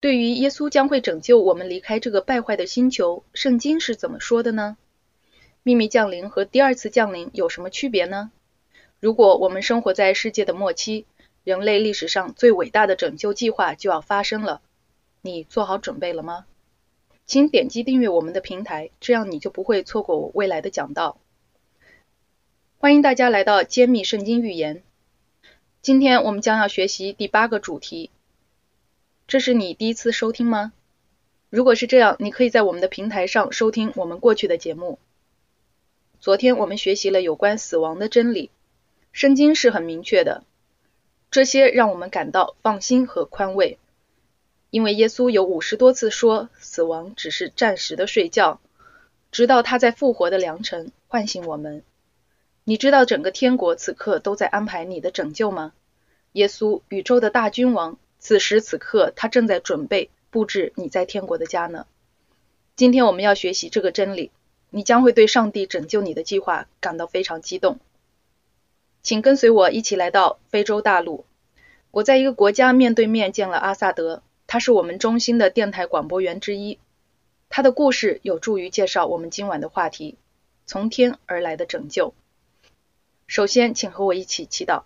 对于耶稣将会拯救我们离开这个败坏的星球，圣经是怎么说的呢？秘密降临和第二次降临有什么区别呢？如果我们生活在世界的末期，人类历史上最伟大的拯救计划就要发生了，你做好准备了吗？请点击订阅我们的平台，这样你就不会错过我未来的讲道。欢迎大家来到揭秘圣经预言。今天我们将要学习第八个主题。这是你第一次收听吗？如果是这样，你可以在我们的平台上收听我们过去的节目。昨天我们学习了有关死亡的真理，圣经是很明确的，这些让我们感到放心和宽慰，因为耶稣有五十多次说死亡只是暂时的睡觉，直到他在复活的良辰唤醒我们。你知道整个天国此刻都在安排你的拯救吗？耶稣，宇宙的大君王。此时此刻，他正在准备布置你在天国的家呢。今天我们要学习这个真理，你将会对上帝拯救你的计划感到非常激动。请跟随我一起来到非洲大陆。我在一个国家面对面见了阿萨德，他是我们中心的电台广播员之一。他的故事有助于介绍我们今晚的话题——从天而来的拯救。首先，请和我一起祈祷，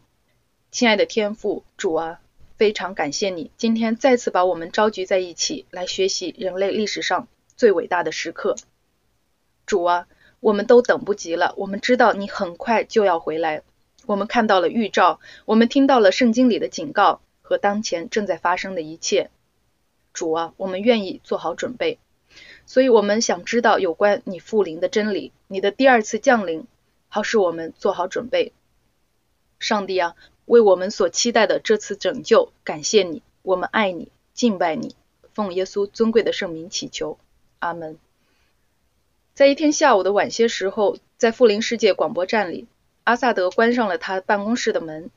亲爱的天父主啊。非常感谢你今天再次把我们召集在一起，来学习人类历史上最伟大的时刻。主啊，我们都等不及了。我们知道你很快就要回来。我们看到了预兆，我们听到了圣经里的警告和当前正在发生的一切。主啊，我们愿意做好准备，所以我们想知道有关你复临的真理，你的第二次降临，好使我们做好准备。上帝啊！为我们所期待的这次拯救，感谢你，我们爱你，敬拜你，奉耶稣尊贵的圣名祈求，阿门。在一天下午的晚些时候，在富林世界广播站里，阿萨德关上了他办公室的门，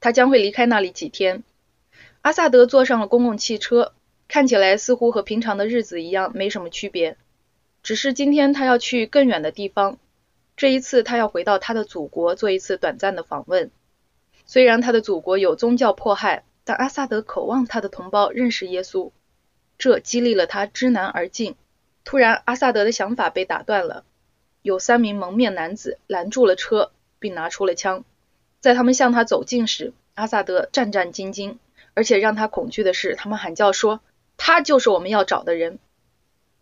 他将会离开那里几天。阿萨德坐上了公共汽车，看起来似乎和平常的日子一样，没什么区别，只是今天他要去更远的地方，这一次他要回到他的祖国做一次短暂的访问。虽然他的祖国有宗教迫害，但阿萨德渴望他的同胞认识耶稣，这激励了他知难而进。突然，阿萨德的想法被打断了。有三名蒙面男子拦住了车，并拿出了枪。在他们向他走近时，阿萨德战战兢兢，而且让他恐惧的是，他们喊叫说：“他就是我们要找的人。”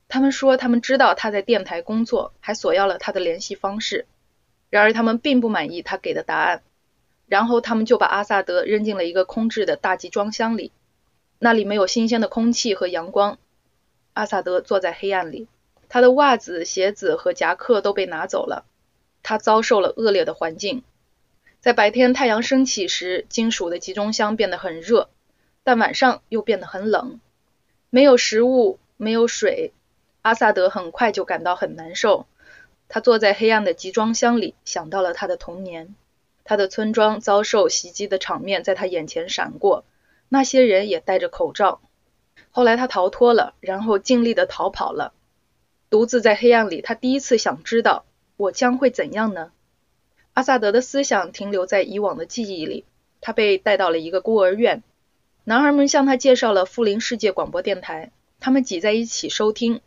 他们说他们知道他在电台工作，还索要了他的联系方式。然而，他们并不满意他给的答案。然后他们就把阿萨德扔进了一个空置的大集装箱里，那里没有新鲜的空气和阳光。阿萨德坐在黑暗里，他的袜子、鞋子和夹克都被拿走了。他遭受了恶劣的环境。在白天太阳升起时，金属的集中箱变得很热，但晚上又变得很冷。没有食物，没有水，阿萨德很快就感到很难受。他坐在黑暗的集装箱里，想到了他的童年。他的村庄遭受袭击的场面在他眼前闪过，那些人也戴着口罩。后来他逃脱了，然后尽力的逃跑了。独自在黑暗里，他第一次想知道我将会怎样呢？阿萨德的思想停留在以往的记忆里。他被带到了一个孤儿院，男孩们向他介绍了富林世界广播电台，他们挤在一起收听，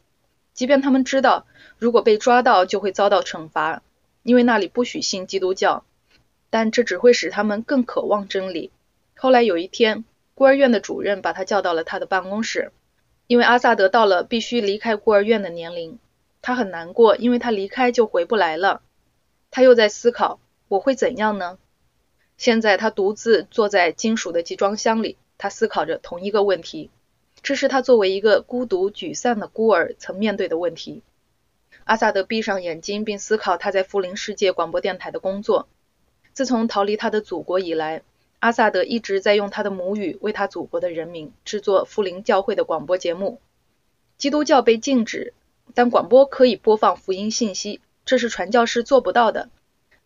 即便他们知道如果被抓到就会遭到惩罚，因为那里不许信基督教。但这只会使他们更渴望真理。后来有一天，孤儿院的主任把他叫到了他的办公室，因为阿萨德到了必须离开孤儿院的年龄，他很难过，因为他离开就回不来了。他又在思考我会怎样呢？现在他独自坐在金属的集装箱里，他思考着同一个问题。这是他作为一个孤独沮丧的孤儿曾面对的问题。阿萨德闭上眼睛，并思考他在富林世界广播电台的工作。自从逃离他的祖国以来，阿萨德一直在用他的母语为他祖国的人民制作福林教会的广播节目。基督教被禁止，但广播可以播放福音信息，这是传教士做不到的。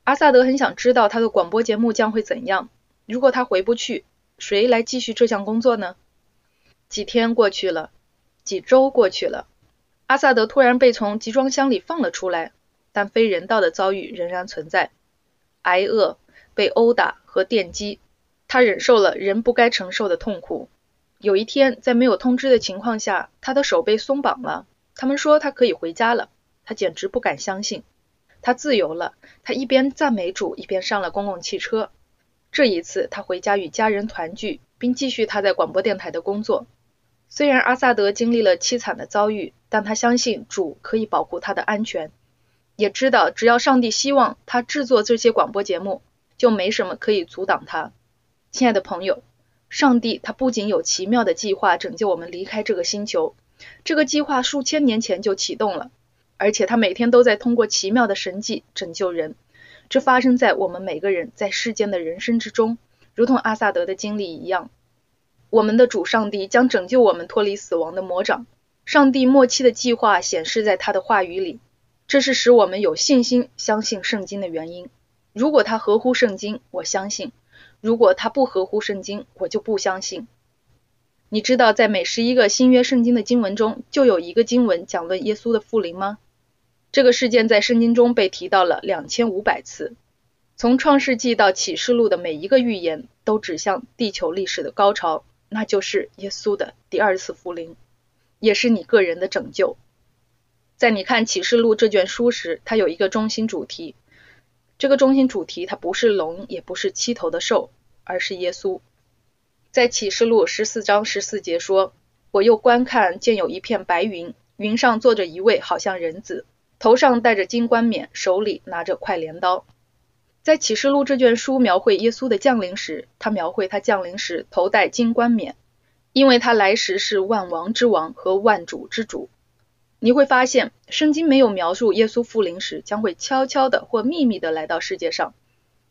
阿萨德很想知道他的广播节目将会怎样。如果他回不去，谁来继续这项工作呢？几天过去了，几周过去了，阿萨德突然被从集装箱里放了出来，但非人道的遭遇仍然存在。挨饿、被殴打和电击，他忍受了人不该承受的痛苦。有一天，在没有通知的情况下，他的手被松绑了。他们说他可以回家了，他简直不敢相信。他自由了，他一边赞美主，一边上了公共汽车。这一次，他回家与家人团聚，并继续他在广播电台的工作。虽然阿萨德经历了凄惨的遭遇，但他相信主可以保护他的安全，也知道只要上帝希望他制作这些广播节目，就没什么可以阻挡他。亲爱的朋友，上帝他不仅有奇妙的计划拯救我们离开这个星球，这个计划数千年前就启动了，而且他每天都在通过奇妙的神迹拯救人。这发生在我们每个人在世间的人生之中，如同阿萨德的经历一样。我们的主上帝将拯救我们脱离死亡的魔掌。上帝末期的计划显示在他的话语里，这是使我们有信心相信圣经的原因。如果他合乎圣经，我相信；如果他不合乎圣经，我就不相信。你知道，在每十一个新约圣经的经文中，就有一个经文讲论耶稣的复临吗？这个事件在圣经中被提到了两千五百次。从创世纪到启示录的每一个预言都指向地球历史的高潮，那就是耶稣的第二次复临，也是你个人的拯救。在你看启示录这卷书时，它有一个中心主题。这个中心主题它不是龙，也不是七头的兽，而是耶稣。在启示录十四章十四节说：“我又观看，见有一片白云，云上坐着一位好像人子。”头上戴着金冠冕，手里拿着快镰刀。在启示录这卷书描绘耶稣的降临时，他描绘他降临时头戴金冠冕，因为他来时是万王之王和万主之主。你会发现，圣经没有描述耶稣复临时将会悄悄的或秘密的来到世界上。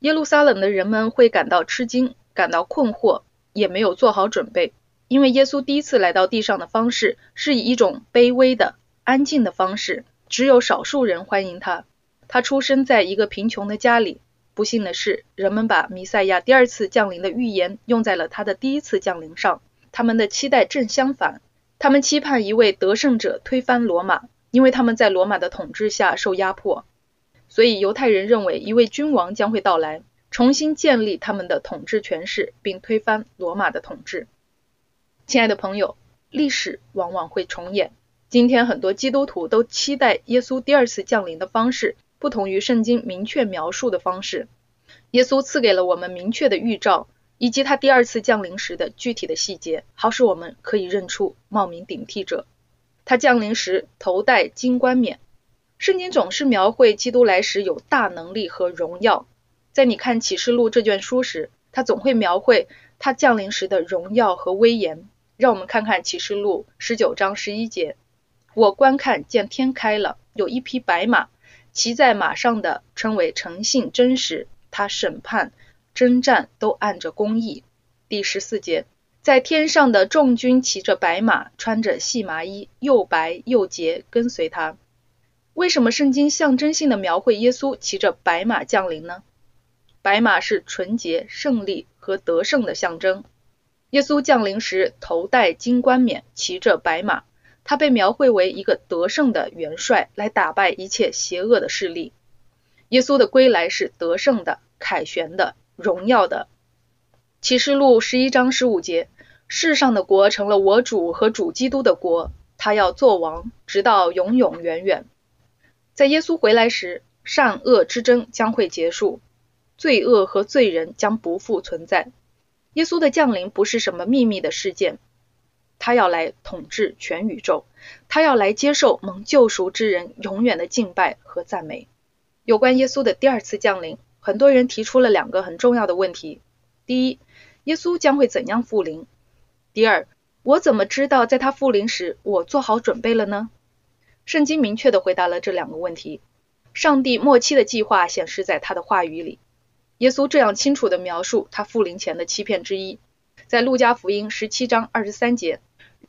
耶路撒冷的人们会感到吃惊，感到困惑，也没有做好准备，因为耶稣第一次来到地上的方式是以一种卑微的、安静的方式。只有少数人欢迎他。他出生在一个贫穷的家里。不幸的是，人们把弥赛亚第二次降临的预言用在了他的第一次降临上。他们的期待正相反。他们期盼一位得胜者推翻罗马，因为他们在罗马的统治下受压迫。所以犹太人认为一位君王将会到来，重新建立他们的统治权势，并推翻罗马的统治。亲爱的朋友，历史往往会重演。今天很多基督徒都期待耶稣第二次降临的方式不同于圣经明确描述的方式。耶稣赐给了我们明确的预兆，以及他第二次降临时的具体的细节，好使我们可以认出冒名顶替者。他降临时头戴金冠冕。圣经总是描绘基督来时有大能力和荣耀。在你看启示录这卷书时，他总会描绘他降临时的荣耀和威严。让我们看看启示录十九章十一节。我观看见天开了，有一匹白马，骑在马上的称为诚信真实，他审判、征战都按着公义。第十四节，在天上的众军骑着白马，穿着细麻衣，又白又洁，跟随他。为什么圣经象征性的描绘耶稣骑着白马降临呢？白马是纯洁、胜利和得胜的象征。耶稣降临时头戴金冠冕，骑着白马。他被描绘为一个得胜的元帅，来打败一切邪恶的势力。耶稣的归来是得胜的、凯旋的、荣耀的。启示录十一章十五节：世上的国成了我主和主基督的国，他要做王，直到永永远远。在耶稣回来时，善恶之争将会结束，罪恶和罪人将不复存在。耶稣的降临不是什么秘密的事件。他要来统治全宇宙，他要来接受蒙救赎之人永远的敬拜和赞美。有关耶稣的第二次降临，很多人提出了两个很重要的问题：第一，耶稣将会怎样复临？第二，我怎么知道在他复临时我做好准备了呢？圣经明确的回答了这两个问题。上帝末期的计划显示在他的话语里。耶稣这样清楚的描述他复临前的欺骗之一，在路加福音十七章二十三节。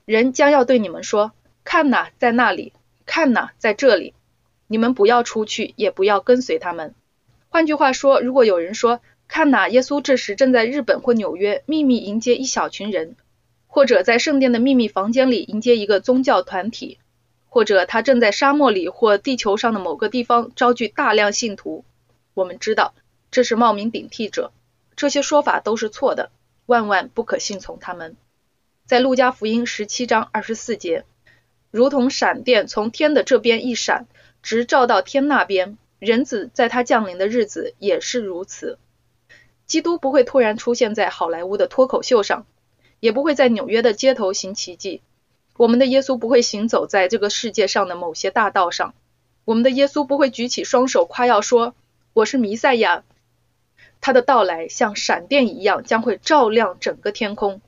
人将要对你们说：“看哪，在那里；看哪，在这里。你们不要出去，也不要跟随他们。”换句话说，如果有人说：“看哪，耶稣这时正在日本或纽约秘密迎接一小群人，或者在圣殿的秘密房间里迎接一个宗教团体，或者他正在沙漠里或地球上的某个地方招聚大量信徒。”我们知道这是冒名顶替者，这些说法都是错的，万万不可信从他们。在路加福音十七章二十四节，如同闪电从天的这边一闪，直照到天那边，人子在他降临的日子也是如此。基督不会突然出现在好莱坞的脱口秀上，也不会在纽约的街头行奇迹。我们的耶稣不会行走在这个世界上的某些大道上。我们的耶稣不会举起双手夸耀说：“我是弥赛亚。”他的到来像闪电一样，将会照亮整个天空。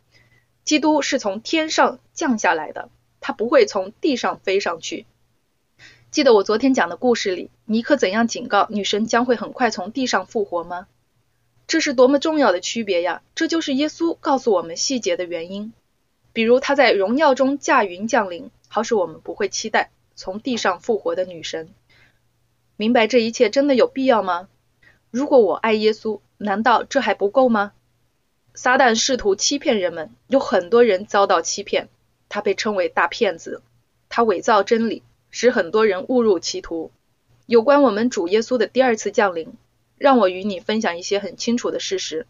基督是从天上降下来的，他不会从地上飞上去。记得我昨天讲的故事里，尼克怎样警告女神将会很快从地上复活吗？这是多么重要的区别呀！这就是耶稣告诉我们细节的原因。比如他在荣耀中驾云降临，好使我们不会期待从地上复活的女神。明白这一切真的有必要吗？如果我爱耶稣，难道这还不够吗？撒旦试图欺骗人们，有很多人遭到欺骗。他被称为大骗子，他伪造真理，使很多人误入歧途。有关我们主耶稣的第二次降临，让我与你分享一些很清楚的事实：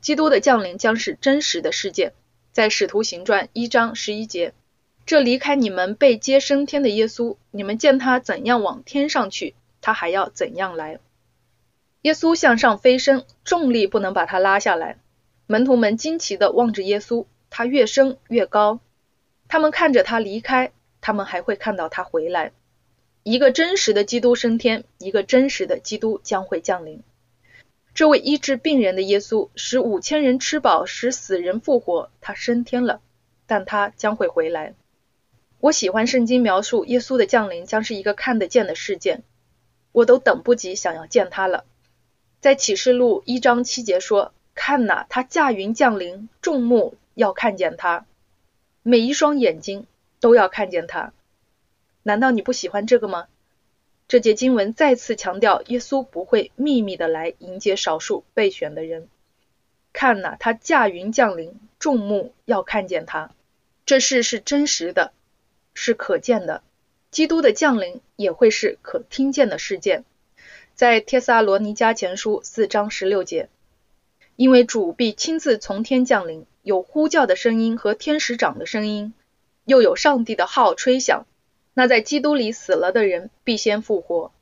基督的降临将是真实的事件。在使徒行传一章十一节，这离开你们被接升天的耶稣，你们见他怎样往天上去，他还要怎样来。耶稣向上飞升，重力不能把他拉下来。门徒们惊奇地望着耶稣，他越升越高。他们看着他离开，他们还会看到他回来。一个真实的基督升天，一个真实的基督将会降临。这位医治病人的耶稣，使五千人吃饱，使死人复活，他升天了，但他将会回来。我喜欢圣经描述耶稣的降临将是一个看得见的事件，我都等不及想要见他了。在启示录一章七节说。看呐，他驾云降临，众目要看见他，每一双眼睛都要看见他。难道你不喜欢这个吗？这节经文再次强调，耶稣不会秘密的来迎接少数备选的人。看呐，他驾云降临，众目要看见他。这事是真实的，是可见的。基督的降临也会是可听见的事件。在帖撒罗尼迦前书四章十六节。因为主必亲自从天降临，有呼叫的声音和天使长的声音，又有上帝的号吹响。那在基督里死了的人必先复活。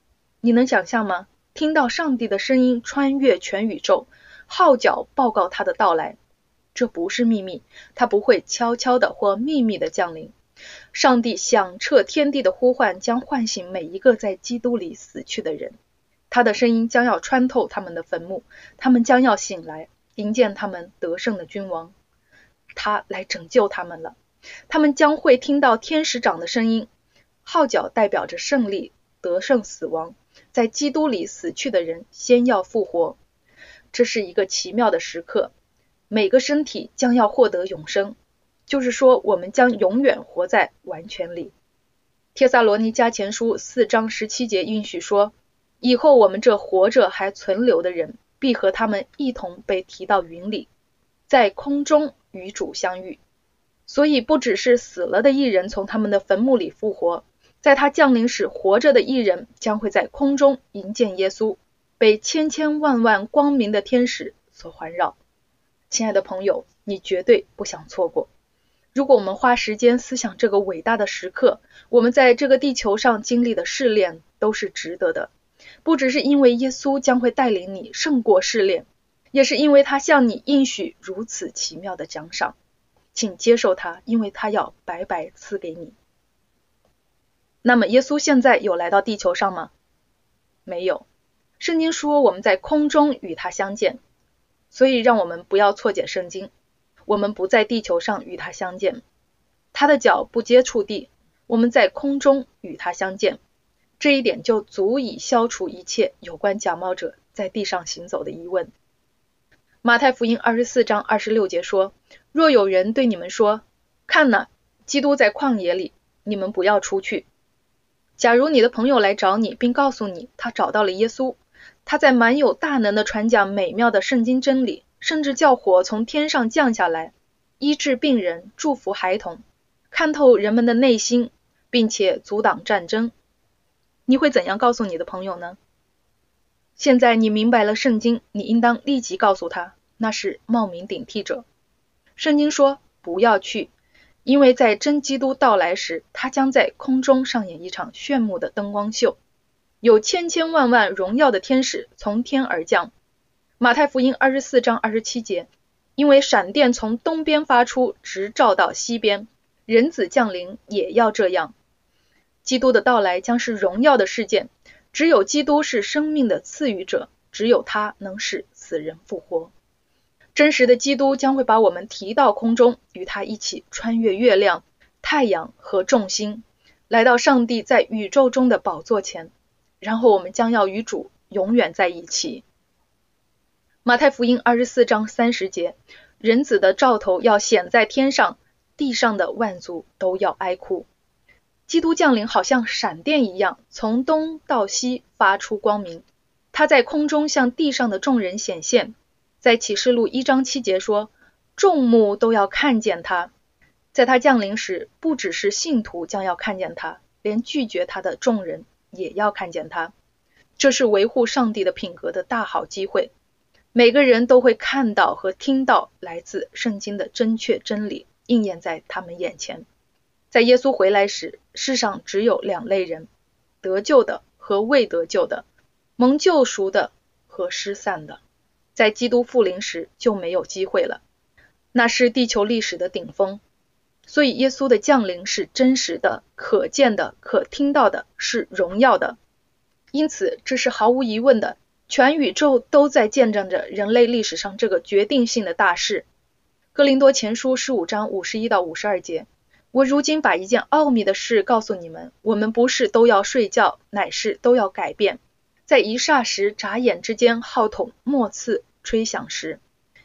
你能想象吗？听到上帝的声音穿越全宇宙，号角报告他的到来。这不是秘密，他不会悄悄的或秘密的降临。上帝响彻天地的呼唤将唤醒每一个在基督里死去的人。他的声音将要穿透他们的坟墓，他们将要醒来，迎接他们得胜的君王。他来拯救他们了。他们将会听到天使长的声音，号角代表着胜利、得胜、死亡。在基督里死去的人先要复活。这是一个奇妙的时刻。每个身体将要获得永生，就是说，我们将永远活在完全里。帖撒罗尼迦前书四章十七节允许说。以后我们这活着还存留的人，必和他们一同被提到云里，在空中与主相遇。所以不只是死了的艺人从他们的坟墓里复活，在他降临时，活着的艺人将会在空中迎接耶稣，被千千万万光明的天使所环绕。亲爱的朋友，你绝对不想错过。如果我们花时间思想这个伟大的时刻，我们在这个地球上经历的试炼都是值得的。不只是因为耶稣将会带领你胜过试炼，也是因为他向你应许如此奇妙的奖赏，请接受他，因为他要白白赐给你。那么，耶稣现在有来到地球上吗？没有。圣经说我们在空中与他相见，所以让我们不要错解圣经。我们不在地球上与他相见，他的脚不接触地，我们在空中与他相见。这一点就足以消除一切有关假冒者在地上行走的疑问。马太福音二十四章二十六节说：“若有人对你们说，看哪，基督在旷野里，你们不要出去。假如你的朋友来找你，并告诉你他找到了耶稣，他在满有大能的传讲美妙的圣经真理，甚至叫火从天上降下来，医治病人，祝福孩童，看透人们的内心，并且阻挡战争。”你会怎样告诉你的朋友呢？现在你明白了圣经，你应当立即告诉他，那是冒名顶替者。圣经说，不要去，因为在真基督到来时，他将在空中上演一场炫目的灯光秀，有千千万万荣耀的天使从天而降。马太福音二十四章二十七节，因为闪电从东边发出，直照到西边，人子降临也要这样。基督的到来将是荣耀的事件，只有基督是生命的赐予者，只有他能使死人复活。真实的基督将会把我们提到空中，与他一起穿越月亮、太阳和众星，来到上帝在宇宙中的宝座前，然后我们将要与主永远在一起。马太福音二十四章三十节，人子的兆头要显在天上，地上的万族都要哀哭。基督降临好像闪电一样，从东到西发出光明。他在空中向地上的众人显现。在启示录一章七节说，众目都要看见他。在他降临时，不只是信徒将要看见他，连拒绝他的众人也要看见他。这是维护上帝的品格的大好机会。每个人都会看到和听到来自圣经的正确真理应验在他们眼前。在耶稣回来时，世上只有两类人：得救的和未得救的，蒙救赎的和失散的。在基督复临时就没有机会了，那是地球历史的顶峰。所以耶稣的降临是真实的、可见的、可听到的，是荣耀的。因此，这是毫无疑问的。全宇宙都在见证着人类历史上这个决定性的大事。哥林多前书十五章五十一到五十二节，我如今把一件奥秘的事告诉你们：我们不是都要睡觉，乃是都要改变。在一霎时、眨眼之间，号筒末次吹响时，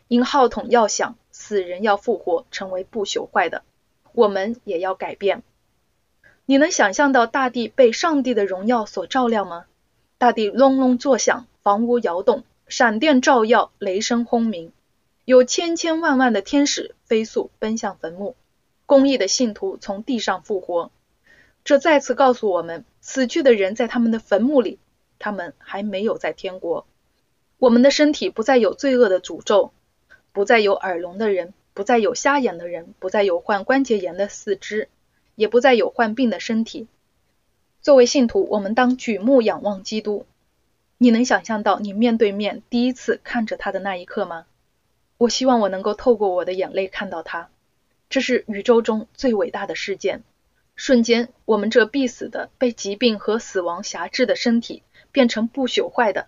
因号筒要响，死人要复活，成为不朽坏的，我们也要改变。你能想象到大地被上帝的荣耀所照亮吗？大地隆隆作响。房屋摇动，闪电照耀，雷声轰鸣，有千千万万的天使飞速奔向坟墓，公义的信徒从地上复活。这再次告诉我们，死去的人在他们的坟墓里，他们还没有在天国。我们的身体不再有罪恶的诅咒，不再有耳聋的人，不再有瞎眼的人，不再有患关节炎的四肢，也不再有患病的身体。作为信徒，我们当举目仰望基督。你能想象到你面对面第一次看着他的那一刻吗？我希望我能够透过我的眼泪看到他。这是宇宙中最伟大的事件。瞬间，我们这必死的、被疾病和死亡辖制的身体变成不朽坏的。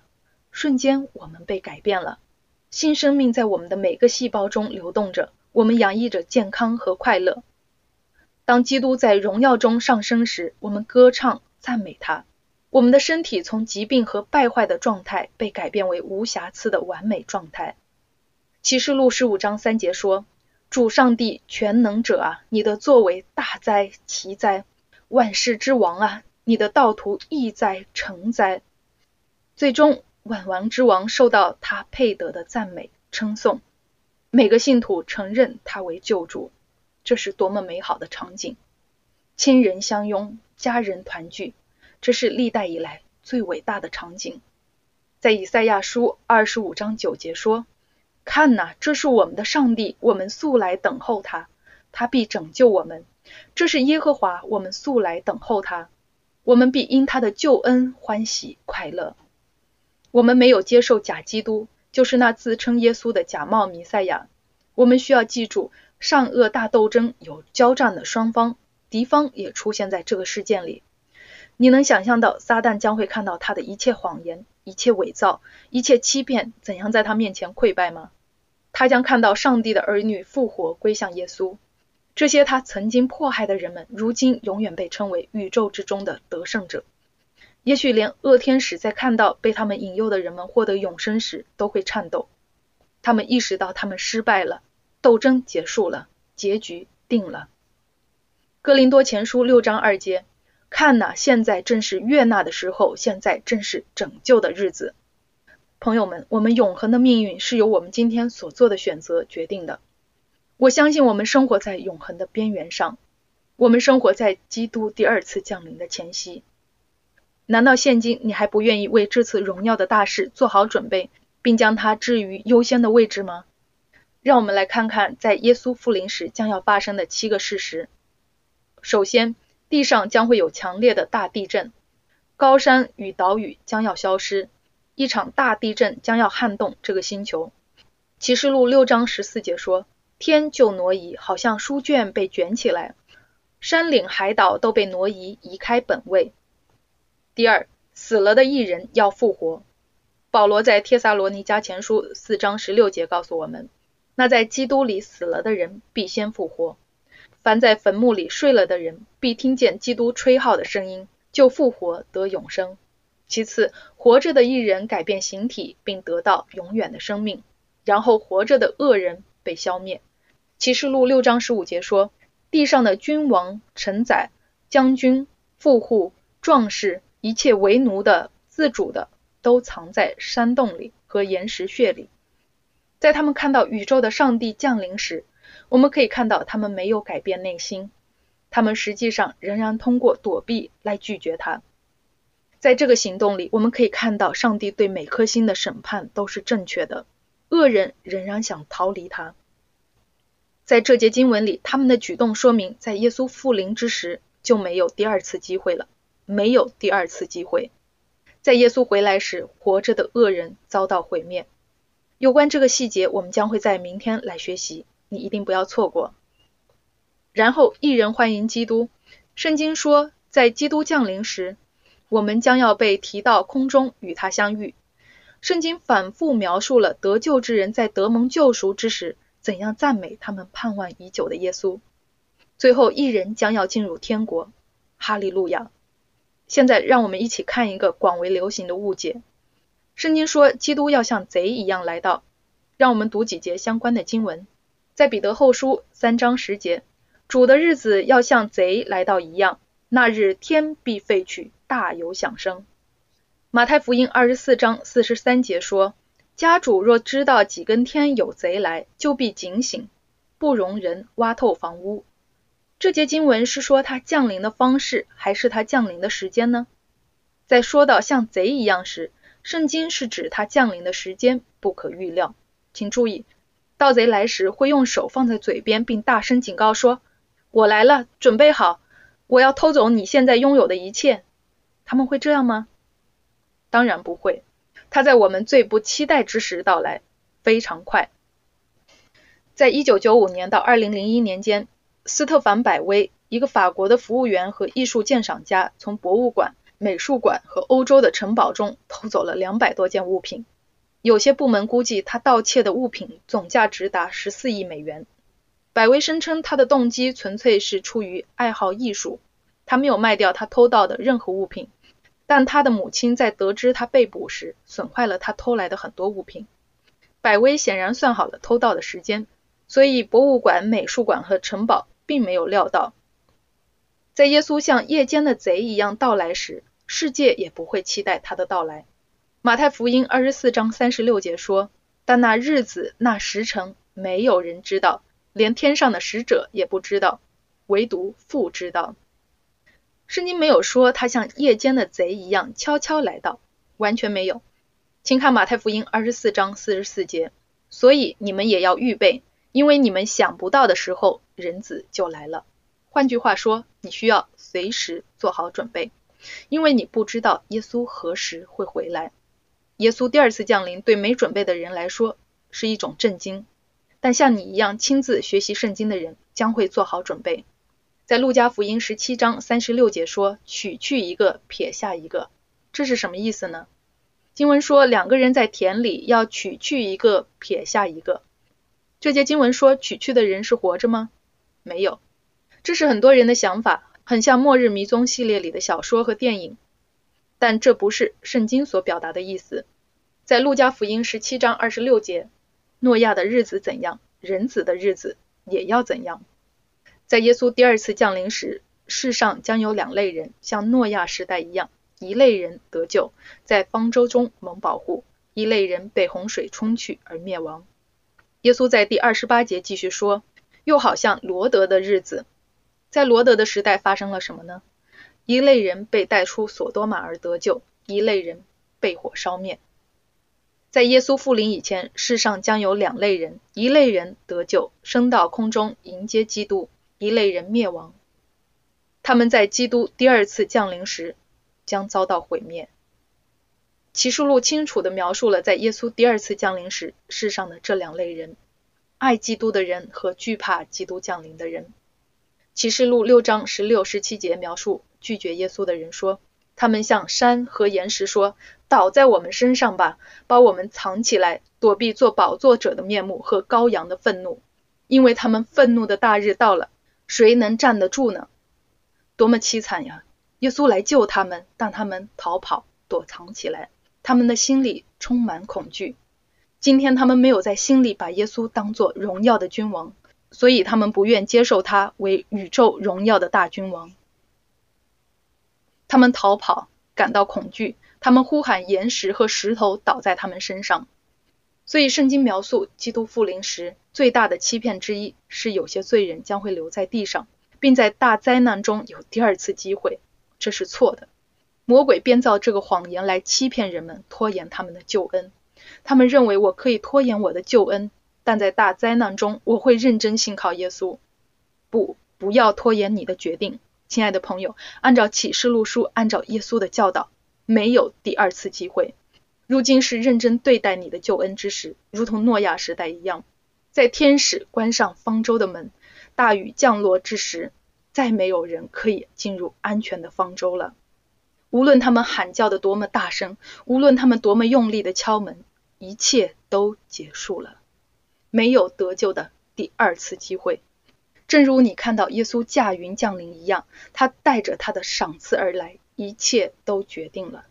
瞬间，我们被改变了。新生命在我们的每个细胞中流动着。我们洋溢着健康和快乐。当基督在荣耀中上升时，我们歌唱赞美他。我们的身体从疾病和败坏的状态被改变为无瑕疵的完美状态。启示录十五章三节说：“主上帝全能者啊，你的作为大哉奇哉，万世之王啊，你的道途亦哉成哉。”最终，万王之王受到他配得的赞美称颂。每个信徒承认他为救主，这是多么美好的场景！亲人相拥，家人团聚。这是历代以来最伟大的场景。在以赛亚书二十五章九节说：“看哪，这是我们的上帝，我们素来等候他，他必拯救我们。这是耶和华，我们素来等候他，我们必因他的救恩欢喜快乐。”我们没有接受假基督，就是那自称耶稣的假冒弥赛亚。我们需要记住，善恶大斗争有交战的双方，敌方也出现在这个事件里。你能想象到撒旦将会看到他的一切谎言、一切伪造、一切欺骗怎样在他面前溃败吗？他将看到上帝的儿女复活归向耶稣，这些他曾经迫害的人们，如今永远被称为宇宙之中的得胜者。也许连恶天使在看到被他们引诱的人们获得永生时都会颤抖。他们意识到他们失败了，斗争结束了，结局定了。哥林多前书六章二节。看呐，现在正是悦纳的时候，现在正是拯救的日子。朋友们，我们永恒的命运是由我们今天所做的选择决定的。我相信我们生活在永恒的边缘上，我们生活在基督第二次降临的前夕。难道现今你还不愿意为这次荣耀的大事做好准备，并将它置于优先的位置吗？让我们来看看在耶稣复临时将要发生的七个事实。首先，地上将会有强烈的大地震，高山与岛屿将要消失，一场大地震将要撼动这个星球。启示录六章十四节说：“天就挪移，好像书卷被卷起来，山岭海岛都被挪移，移开本位。”第二，死了的艺人要复活。保罗在帖撒罗尼迦前书四章十六节告诉我们。那在基督里死了的人必先复活，凡在坟墓里睡了的人必听见基督吹号的声音，就复活得永生。其次，活着的艺人改变形体，并得到永远的生命，然后活着的恶人被消灭。启示录六章十五节说，地上的君王、臣宰、将军、富户、壮士，一切为奴的、自主的，都藏在山洞里和岩石穴里。在他们看到宇宙的上帝降临时，我们可以看到他们没有改变内心，他们实际上仍然通过躲避来拒绝他。在这个行动里，我们可以看到上帝对每颗心的审判都是正确的，恶人仍然想逃离他。在这节经文里，他们的举动说明，在耶稣复临之时就没有第二次机会了，没有第二次机会。在耶稣回来时，活着的恶人遭到毁灭。有关这个细节，我们将会在明天来学习，你一定不要错过。然后，一人欢迎基督。圣经说，在基督降临时，我们将要被提到空中与他相遇。圣经反复描述了得救之人在得蒙救赎之时，怎样赞美他们盼望已久的耶稣。最后，一人将要进入天国。哈利路亚！现在，让我们一起看一个广为流行的误解。圣经说，基督要像贼一样来到。让我们读几节相关的经文。在彼得后书三章十节，主的日子要像贼来到一样，那日天必废去，大有响声。马太福音二十四章四十三节说，家主若知道几更天有贼来，就必警醒，不容人挖透房屋。这节经文是说他降临的方式，还是他降临的时间呢？在说到像贼一样时，圣经是指他降临的时间不可预料，请注意，盗贼来时会用手放在嘴边，并大声警告说：“我来了，准备好，我要偷走你现在拥有的一切。”他们会这样吗？当然不会，他在我们最不期待之时到来，非常快。在一九九五年到二零零一年间，斯特凡·百威，一个法国的服务员和艺术鉴赏家，从博物馆。美术馆和欧洲的城堡中偷走了两百多件物品，有些部门估计他盗窃的物品总价值达十四亿美元。百威声称他的动机纯粹是出于爱好艺术，他没有卖掉他偷盗的任何物品。但他的母亲在得知他被捕时，损坏了他偷来的很多物品。百威显然算好了偷盗的时间，所以博物馆、美术馆和城堡并没有料到，在耶稣像夜间的贼一样到来时。世界也不会期待他的到来。马太福音二十四章三十六节说：“但那日子、那时辰，没有人知道，连天上的使者也不知道，唯独父知道。”圣经没有说他像夜间的贼一样悄悄来到，完全没有。请看马太福音二十四章四十四节：“所以你们也要预备，因为你们想不到的时候，人子就来了。”换句话说，你需要随时做好准备。因为你不知道耶稣何时会回来。耶稣第二次降临对没准备的人来说是一种震惊，但像你一样亲自学习圣经的人将会做好准备。在路加福音十七章三十六节说：“取去一个，撇下一个。”这是什么意思呢？经文说两个人在田里要取去一个，撇下一个。这节经文说取去的人是活着吗？没有，这是很多人的想法。很像《末日迷踪》系列里的小说和电影，但这不是圣经所表达的意思。在路加福音十七章二十六节，诺亚的日子怎样，人子的日子也要怎样。在耶稣第二次降临时，世上将有两类人，像诺亚时代一样：一类人得救，在方舟中蒙保护；一类人被洪水冲去而灭亡。耶稣在第二十八节继续说：“又好像罗德的日子。”在罗德的时代发生了什么呢？一类人被带出索多玛而得救，一类人被火烧灭。在耶稣复临以前，世上将有两类人：一类人得救，升到空中迎接基督；一类人灭亡。他们在基督第二次降临时将遭到毁灭。启示录清楚地描述了在耶稣第二次降临时世上的这两类人：爱基督的人和惧怕基督降临的人。启示录六章十六、十七节描述拒绝耶稣的人说。他们向山和岩石说：“倒在我们身上吧，把我们藏起来，躲避做宝座者的面目和羔羊的愤怒，因为他们愤怒的大日到了，谁能站得住呢？多么凄惨呀！耶稣来救他们，但他们逃跑，躲藏起来，他们的心里充满恐惧。今天他们没有在心里把耶稣当作荣耀的君王，所以他们不愿接受他为宇宙荣耀的大君王。”他们逃跑，感到恐惧。他们呼喊岩石和石头倒在他们身上。所以，圣经描述基督复临时最大的欺骗之一是，有些罪人将会留在地上，并在大灾难中有第二次机会。这是错的。魔鬼编造这个谎言来欺骗人们，拖延他们的救恩。他们认为我可以拖延我的救恩，但在大灾难中我会认真信靠耶稣。不，不要拖延你的决定。亲爱的朋友，按照启示录书，按照耶稣的教导，没有第二次机会。如今是认真对待你的救恩之时，如同诺亚时代一样，在天使关上方舟的门，大雨降落之时，再没有人可以进入安全的方舟了。无论他们喊叫的多么大声，无论他们多么用力的敲门，一切都结束了，没有得救的第二次机会。正如你看到耶稣驾云降临一样，他带着他的赏赐而来，一切都决定了。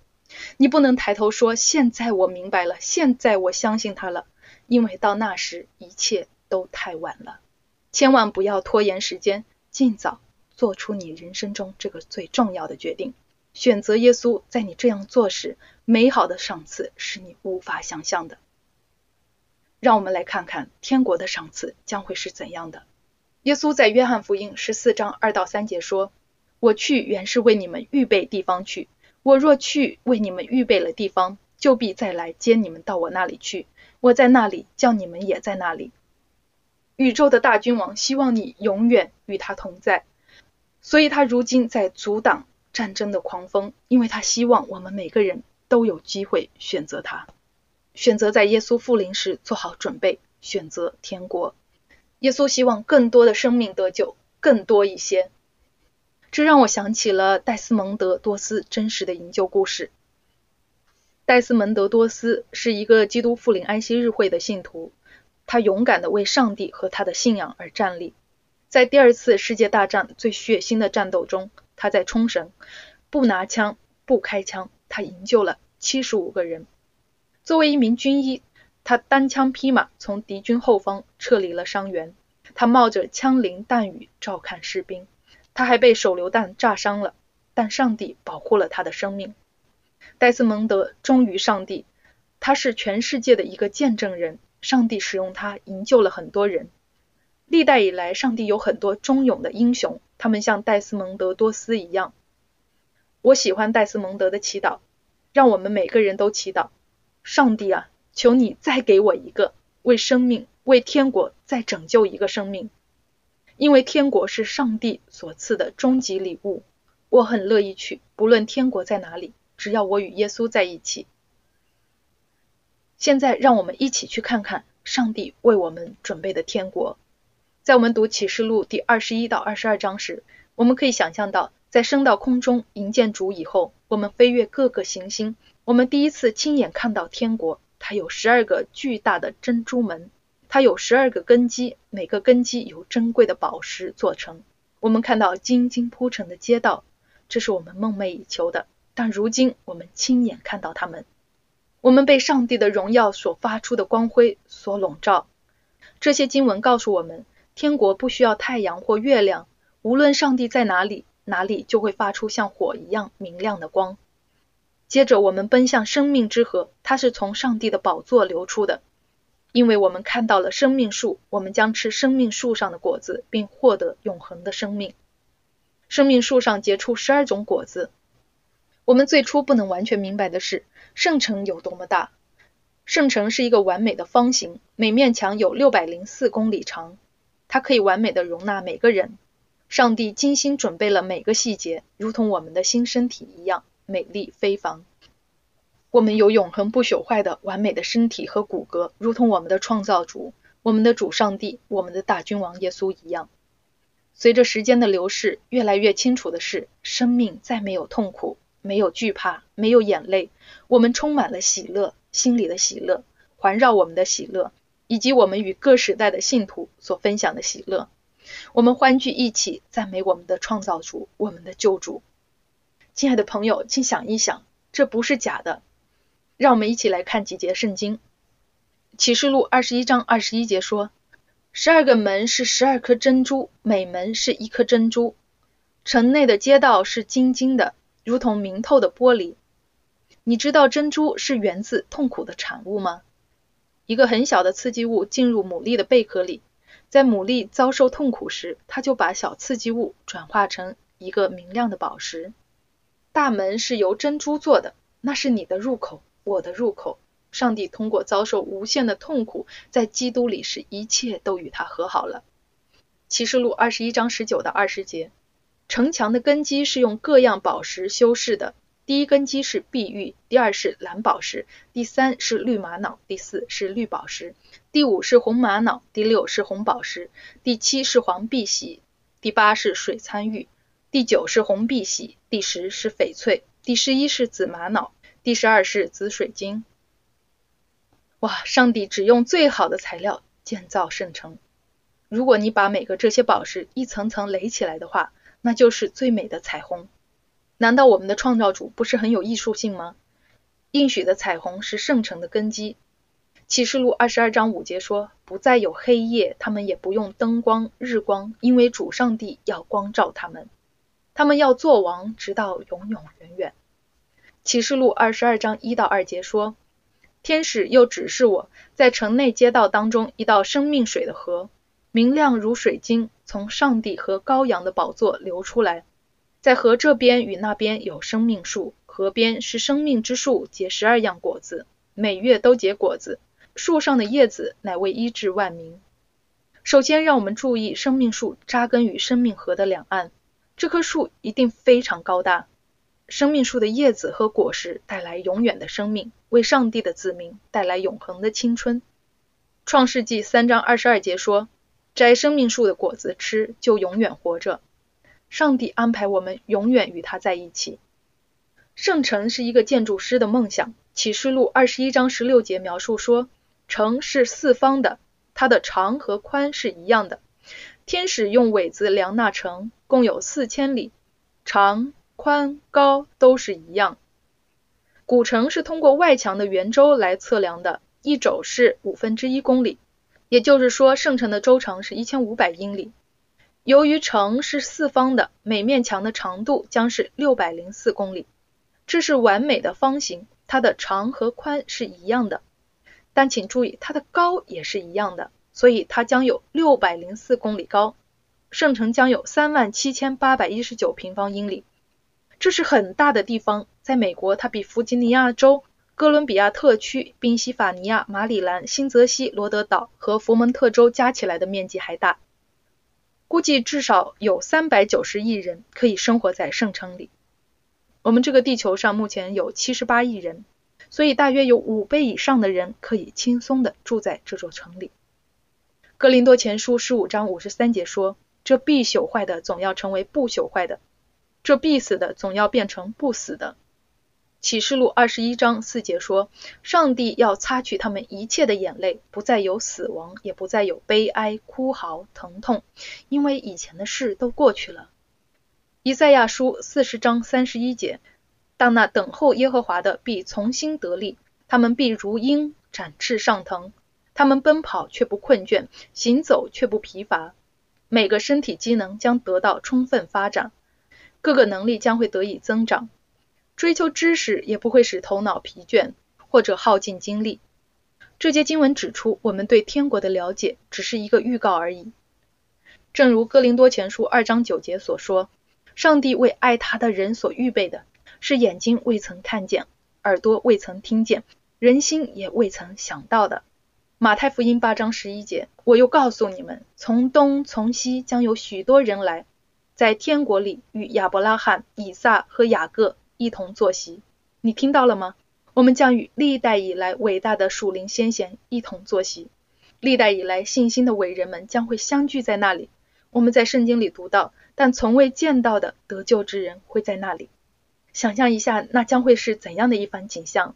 你不能抬头说：“现在我明白了，现在我相信他了。”因为到那时，一切都太晚了。千万不要拖延时间，尽早做出你人生中这个最重要的决定。选择耶稣，在你这样做时，美好的赏赐是你无法想象的。让我们来看看天国的赏赐将会是怎样的。耶稣在约翰福音十四章二到三节说：“我去原是为你们预备地方去。我若去为你们预备了地方，就必再来接你们到我那里去。我在那里，叫你们也在那里。”宇宙的大君王希望你永远与他同在，所以他如今在阻挡战争的狂风，因为他希望我们每个人都有机会选择他，选择在耶稣复临时做好准备，选择天国。耶稣希望更多的生命得救，更多一些。这让我想起了戴斯蒙德·多斯真实的营救故事。戴斯蒙德·多斯是一个基督复临安息日会的信徒，他勇敢的为上帝和他的信仰而站立。在第二次世界大战最血腥的战斗中，他在冲绳不拿枪、不开枪，他营救了七十五个人。作为一名军医。他单枪匹马从敌军后方撤离了伤员，他冒着枪林弹雨照看士兵，他还被手榴弹炸伤了，但上帝保护了他的生命。戴斯蒙德忠于上帝，他是全世界的一个见证人。上帝使用他营救了很多人。历代以来，上帝有很多忠勇的英雄，他们像戴斯蒙德多斯一样。我喜欢戴斯蒙德的祈祷，让我们每个人都祈祷，上帝啊！求你再给我一个为生命、为天国再拯救一个生命，因为天国是上帝所赐的终极礼物。我很乐意去，不论天国在哪里，只要我与耶稣在一起。现在，让我们一起去看看上帝为我们准备的天国。在我们读启示录第二十一到二十二章时，我们可以想象到，在升到空中迎见主以后，我们飞越各个行星，我们第一次亲眼看到天国。它有十二个巨大的珍珠门，它有十二个根基，每个根基由珍贵的宝石做成。我们看到金金铺成的街道，这是我们梦寐以求的。但如今我们亲眼看到它们，我们被上帝的荣耀所发出的光辉所笼罩。这些经文告诉我们，天国不需要太阳或月亮，无论上帝在哪里，哪里就会发出像火一样明亮的光。接着，我们奔向生命之河，它是从上帝的宝座流出的。因为我们看到了生命树，我们将吃生命树上的果子，并获得永恒的生命。生命树上结出十二种果子。我们最初不能完全明白的是，圣城有多么大。圣城是一个完美的方形，每面墙有六百零四公里长，它可以完美的容纳每个人。上帝精心准备了每个细节，如同我们的新身体一样美丽非凡。我们有永恒不朽坏的完美的身体和骨骼，如同我们的创造主、我们的主上帝、我们的大君王耶稣一样。随着时间的流逝，越来越清楚的是，生命再没有痛苦，没有惧怕，没有眼泪，我们充满了喜乐，心里的喜乐，环绕我们的喜乐，以及我们与各时代的信徒所分享的喜乐。我们欢聚一起，赞美我们的创造主，我们的救主。亲爱的朋友，请想一想，这不是假的。让我们一起来看几节圣经。启示录二十一章二十一节说：“十二个门是十二颗珍珠，每门是一颗珍珠。城内的街道是晶晶的，如同明透的玻璃。”你知道珍珠是源自痛苦的产物吗？一个很小的刺激物进入牡蛎的贝壳里。在牡蛎遭受痛苦时，它就把小刺激物转化成一个明亮的宝石。大门是由珍珠做的，那是你的入口，我的入口。上帝通过遭受无限的痛苦，在基督里使一切都与他和好了。启示录二十一章十九到二十节，城墙的根基是用各样宝石修饰的。第一根基是碧玉，第二是蓝宝石，第三是绿玛瑙，第四是绿宝石，第五是红玛瑙，第六是红宝石，第七是黄碧玺，第八是水参玉，第九是红碧玺，第十是翡翠，第十一是紫玛瑙，第十二是紫水晶。哇！上帝只用最好的材料建造圣城。如果你把每个这些宝石一层层垒起来的话，那就是最美的彩虹。难道我们的创造主不是很有艺术性吗？应许的彩虹是圣城的根基。启示录二十二章五节说：“不再有黑夜，他们也不用灯光、日光，因为主上帝要光照他们。他们要做王，直到永永远远。”启示录二十二章一到二节说：“天使又指示我在城内街道当中一道生命水的河，明亮如水晶，从上帝和羔羊的宝座流出来。”在河这边与那边有生命树，河边是生命之树，结十二样果子，每月都结果子。树上的叶子乃为医治万民。首先，让我们注意生命树扎根于生命河的两岸。这棵树一定非常高大。生命树的叶子和果实带来永远的生命，为上帝的子民带来永恒的青春。创世纪三章二十二节说：“摘生命树的果子吃，就永远活着。”上帝安排我们永远与他在一起。圣城是一个建筑师的梦想。启示录二十一章十六节描述说，城是四方的，它的长和宽是一样的。天使用苇子量那城，共有四千里，长、宽、高都是一样。古城是通过外墙的圆周来测量的，一肘是五分之一公里，也就是说，圣城的周长是一千五百英里。由于城是四方的，每面墙的长度将是六百零四公里。这是完美的方形，它的长和宽是一样的。但请注意，它的高也是一样的，所以它将有六百零四公里高。圣城将有三万七千八百一十九平方英里，这是很大的地方。在美国，它比弗吉尼亚州、哥伦比亚特区、宾夕法尼亚、马里兰、新泽西、罗德岛和佛蒙特州加起来的面积还大。估计至少有三百九十亿人可以生活在圣城里。我们这个地球上目前有七十八亿人，所以大约有五倍以上的人可以轻松的住在这座城里。格林多前书十五章五十三节说：“这必朽坏的总要成为不朽坏的，这必死的总要变成不死的。”启示录二十一章四节说，上帝要擦去他们一切的眼泪，不再有死亡，也不再有悲哀、哭嚎、疼痛，因为以前的事都过去了。以赛亚书四十章三十一节，当那等候耶和华的必重新得力，他们必如鹰展翅上腾，他们奔跑却不困倦，行走却不疲乏，每个身体机能将得到充分发展，各个能力将会得以增长。追求知识也不会使头脑疲倦或者耗尽精力。这节经文指出，我们对天国的了解只是一个预告而已。正如哥林多前书二章九节所说：“上帝为爱他的人所预备的，是眼睛未曾看见，耳朵未曾听见，人心也未曾想到的。马太福音八章十一节，我又告诉你们，从东从西将有许多人来，在天国里与亚伯拉罕、以撒和雅各一同坐席。你听到了吗？我们将与历代以来伟大的属灵先贤一同坐席，历代以来信心的伟人们将会相聚在那里。我们在圣经里读到，但从未见到的得救之人会在那里。想象一下，那将会是怎样的一番景象？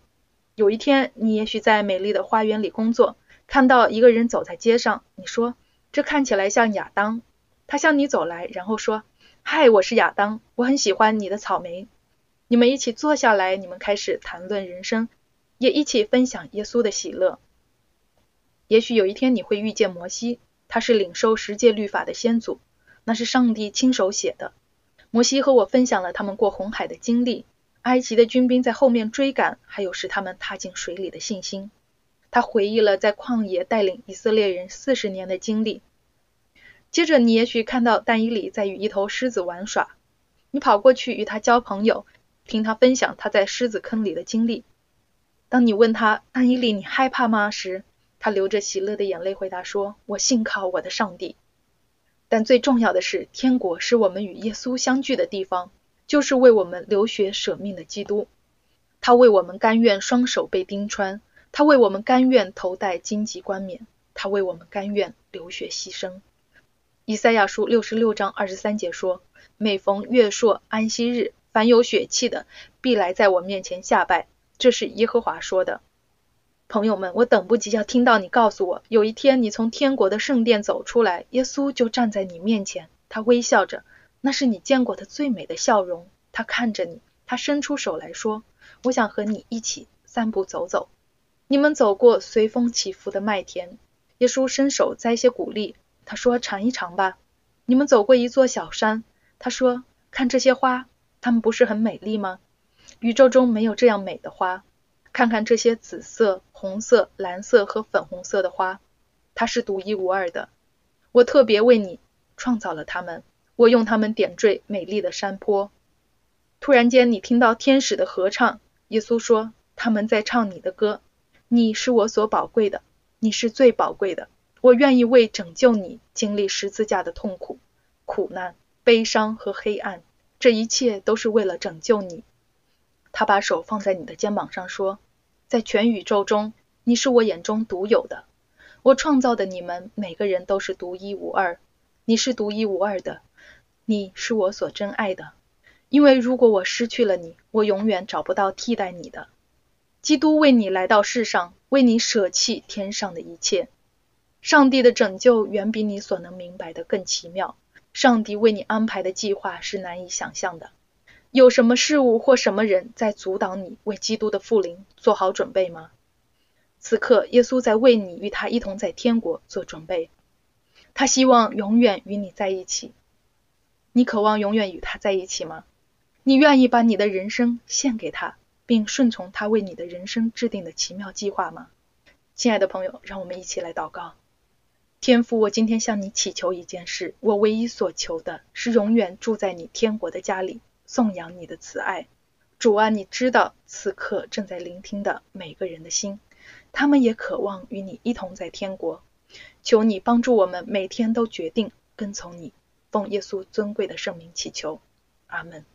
有一天，你也许在美丽的花园里工作，看到一个人走在街上，你说：“这看起来像亚当。”他向你走来，然后说：“嗨，我是亚当，我很喜欢你的草莓。”你们一起坐下来，你们开始谈论人生，也一起分享耶稣的喜乐。也许有一天你会遇见摩西，他是领受十诫律法的先祖，那是上帝亲手写的。摩西和我分享了他们过红海的经历。埃及的军兵在后面追赶，还有使他们踏进水里的信心。他回忆了在旷野带领以色列人四十年的经历。接着，你也许看到但以里在与一头狮子玩耍，你跑过去与他交朋友，听他分享他在狮子坑里的经历。当你问他安伊利你害怕吗时，他流着喜乐的眼泪回答说：“我信靠我的上帝。”但最重要的是，天国是我们与耶稣相聚的地方。就是为我们流血舍命的基督，他为我们甘愿双手被钉穿，他为我们甘愿头戴荆棘冠冕，他为我们甘愿流血牺牲。以赛亚书六十六章二十三节说：“每逢月朔安息日，凡有血气的，必来在我面前下拜。”这是耶和华说的。朋友们，我等不及要听到你告诉我，有一天你从天国的圣殿走出来，耶稣就站在你面前，他微笑着。那是你见过的最美的笑容。他看着你，他伸出手来说：“我想和你一起散步走走。”你们走过随风起伏的麦田，耶稣伸手摘些谷粒，他说：“尝一尝吧。”你们走过一座小山，他说：“看这些花，它们不是很美丽吗？宇宙中没有这样美的花。看看这些紫色、红色、蓝色和粉红色的花，它是独一无二的。我特别为你创造了它们。”我用它们点缀美丽的山坡。突然间，你听到天使的合唱。耶稣说：“他们在唱你的歌。你是我所宝贵的，你是最宝贵的。我愿意为拯救你经历十字架的痛苦、苦难、悲伤和黑暗。这一切都是为了拯救你。”他把手放在你的肩膀上说：“在全宇宙中，你是我眼中独有的。我创造的你们每个人都是独一无二。你是独一无二的。”你是我所珍爱的，因为如果我失去了你，我永远找不到替代你的。基督为你来到世上，为你舍弃天上的一切。上帝的拯救远比你所能明白的更奇妙。上帝为你安排的计划是难以想象的。有什么事物或什么人在阻挡你为基督的复临做好准备吗？此刻，耶稣在为你与他一同在天国做准备。他希望永远与你在一起。你渴望永远与他在一起吗？你愿意把你的人生献给他，并顺从他为你的人生制定的奇妙计划吗？亲爱的朋友，让我们一起来祷告。天父，我今天向你祈求一件事，我唯一所求的是永远住在你天国的家里，颂扬你的慈爱。主啊，你知道此刻正在聆听的每个人的心，他们也渴望与你一同在天国。求你帮助我们，每天都决定跟从你。奉耶稣尊贵的圣名祈求，阿门。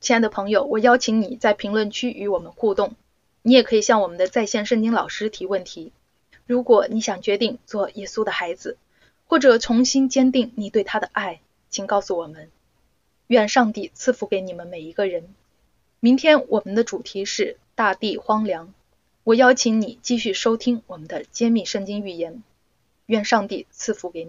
亲爱的朋友，我邀请你在评论区与我们互动，你也可以向我们的在线圣经老师提问题。如果你想决定做耶稣的孩子，或者重新坚定你对他的爱，请告诉我们。愿上帝赐福给你们每一个人。明天我们的主题是大地荒凉，我邀请你继续收听我们的揭秘圣经预言。愿上帝赐福给你。